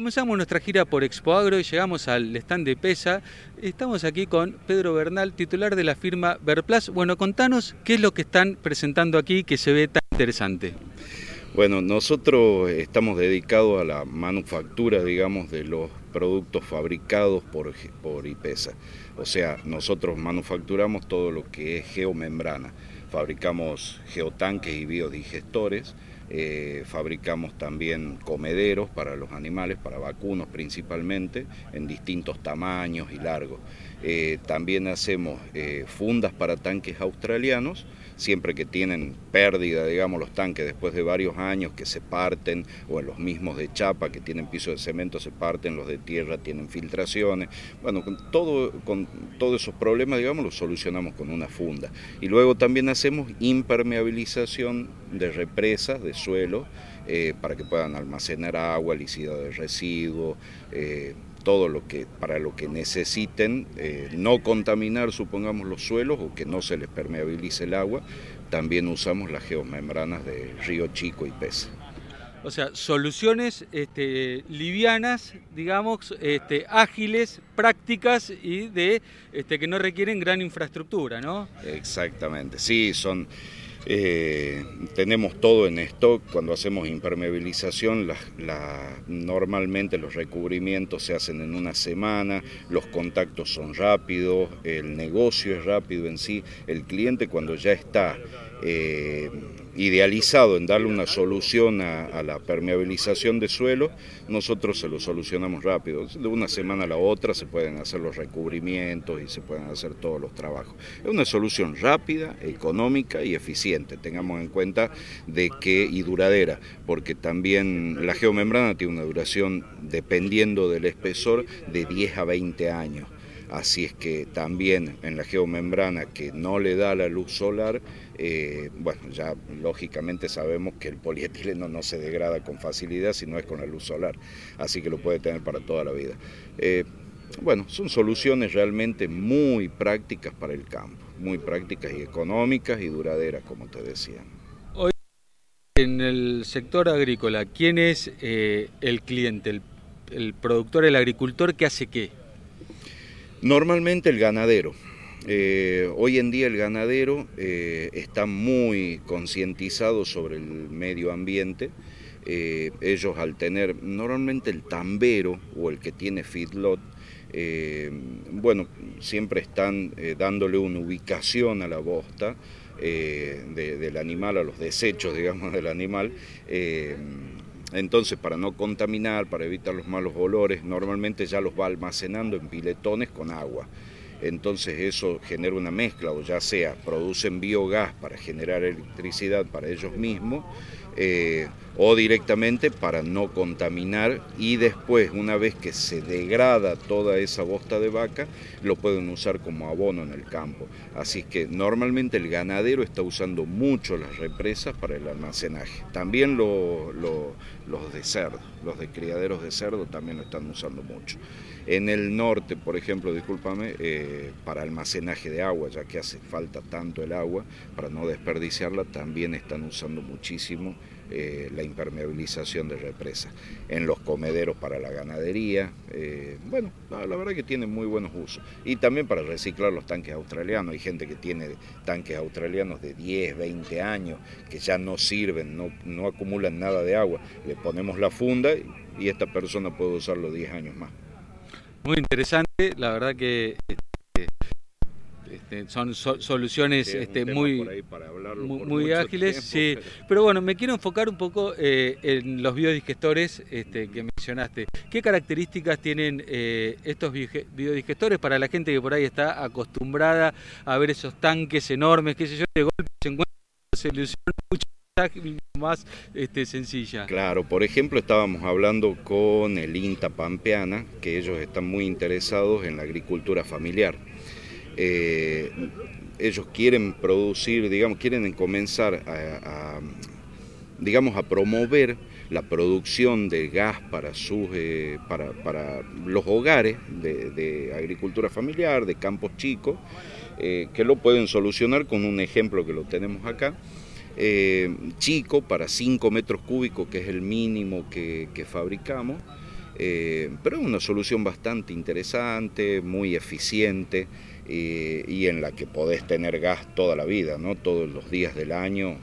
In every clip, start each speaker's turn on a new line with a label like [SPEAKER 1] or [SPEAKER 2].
[SPEAKER 1] comenzamos nuestra gira por Expo Agro y llegamos al stand de PESA. Estamos aquí con Pedro Bernal, titular de la firma Verplas. Bueno, contanos qué es lo que están presentando aquí que se ve tan interesante.
[SPEAKER 2] Bueno, nosotros estamos dedicados a la manufactura, digamos, de los productos fabricados por, por IPESA. O sea, nosotros manufacturamos todo lo que es geomembrana. Fabricamos geotanques y biodigestores, eh, fabricamos también comederos para los animales, para vacunos principalmente, en distintos tamaños y largos. Eh, también hacemos eh, fundas para tanques australianos, siempre que tienen pérdida, digamos, los tanques después de varios años que se parten, o en los mismos de chapa que tienen piso de cemento se parten, los de tierra tienen filtraciones. Bueno, con, todo, con todos esos problemas, digamos, los solucionamos con una funda. Y luego también hacemos impermeabilización de represas, de suelo, eh, para que puedan almacenar agua, lícida de residuos. Todo lo que para lo que necesiten eh, no contaminar supongamos los suelos o que no se les permeabilice el agua también usamos las geomembranas de Río Chico y Pesa
[SPEAKER 1] o sea, soluciones este, livianas, digamos, este, ágiles, prácticas y de este, que no requieren gran infraestructura, ¿no?
[SPEAKER 2] Exactamente, sí, son eh, tenemos todo en stock, cuando hacemos impermeabilización, normalmente los recubrimientos se hacen en una semana, los contactos son rápidos, el negocio es rápido en sí, el cliente cuando ya está eh, idealizado en darle una solución a, la permeabilización de suelo, nosotros se lo solucionamos rápido. De una semana a la otra se pueden hacer los recubrimientos y se pueden hacer todos los trabajos. Es una solución rápida, económica y eficiente. Tengamos en cuenta de que y duradera, porque también la geomembrana tiene una duración dependiendo del espesor de 10 a 20 años. Así es que también en la geomembrana que no le da la luz solar, eh, bueno, ya lógicamente sabemos que el polietileno no se degrada con facilidad si no es con la luz solar, así que lo puede tener para toda la vida. Eh, bueno, son soluciones realmente muy prácticas para el campo, muy prácticas y económicas y duraderas, como te decía.
[SPEAKER 1] Hoy en el sector agrícola, ¿quién es eh, el cliente, el, el productor, el agricultor que hace qué?
[SPEAKER 2] Normalmente el ganadero. Eh, hoy en día el ganadero eh, está muy concientizado sobre el medio ambiente. Eh, ellos al tener normalmente el tambero o el que tiene feedlot, bueno, siempre están dándole una ubicación a la bosta del animal, a los desechos, digamos, del animal. Entonces, para no contaminar, para evitar los malos olores, normalmente ya los va almacenando en piletones con agua. Entonces eso genera una mezcla, o ya sea producen biogás para generar electricidad para ellos mismos, eh, o directamente para no contaminar y después, una vez que se degrada toda esa bosta de vaca, lo pueden usar como abono en el campo. Así que normalmente el ganadero está usando mucho las represas para el almacenaje. También los de cerdo, los de criaderos de cerdo también lo están usando mucho. En el norte, por ejemplo, discúlpame, eh, para almacenaje de agua, ya que hace falta tanto el agua, para no desperdiciarla, también están usando muchísimo eh, la impermeabilización de represas. En los comederos para la ganadería, eh, bueno, la, verdad que tienen muy buenos usos. Y también para reciclar los tanques australianos. Hay gente que tiene tanques australianos de 10, 20 años que ya no sirven, no acumulan nada de agua. Le ponemos la funda y esta persona puede usarlo 10 años más.
[SPEAKER 1] Muy interesante, la verdad que este, son soluciones este, muy, muy, ágiles. sí. Pero bueno, me quiero enfocar un poco eh, en los biodigestores este, que mencionaste. ¿Qué características tienen eh, estos biodigestores para la gente que por ahí está acostumbrada a ver esos tanques enormes, qué sé yo, de golpe se encuentra una solución mucho más este, sencilla.
[SPEAKER 2] Claro, por ejemplo, estábamos hablando con el INTA Pampeana, que ellos están muy interesados en la agricultura familiar. Eh, ellos quieren producir, digamos, quieren comenzar a, digamos, a promover la producción de gas para, sus, eh, para, los hogares de, agricultura familiar, de campos chicos, eh, que lo pueden solucionar con un ejemplo que lo tenemos acá. Chico para 5 metros cúbicos, que es el mínimo que, fabricamos, pero es una solución bastante interesante, muy eficiente y en la que podés tener gas toda la vida, ¿no? todos los días del año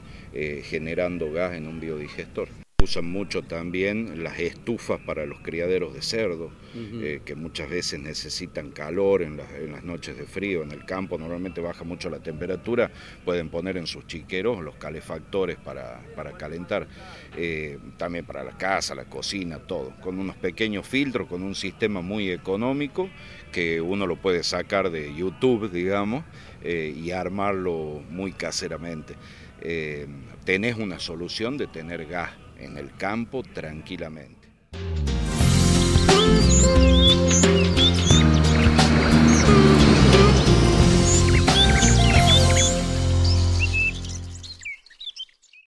[SPEAKER 2] generando gas en un biodigestor. Usan mucho también las estufas para los criaderos de cerdo, eh, que muchas veces necesitan calor en las, noches de frío. En el campo normalmente baja mucho la temperatura, pueden poner en sus chiqueros los calefactores para, calentar, eh, también para la casa, la cocina, todo, con unos pequeños filtros, con un sistema muy económico que uno lo puede sacar de YouTube, digamos, eh, y armarlo muy caseramente. tenés una solución de tener gas en el campo tranquilamente.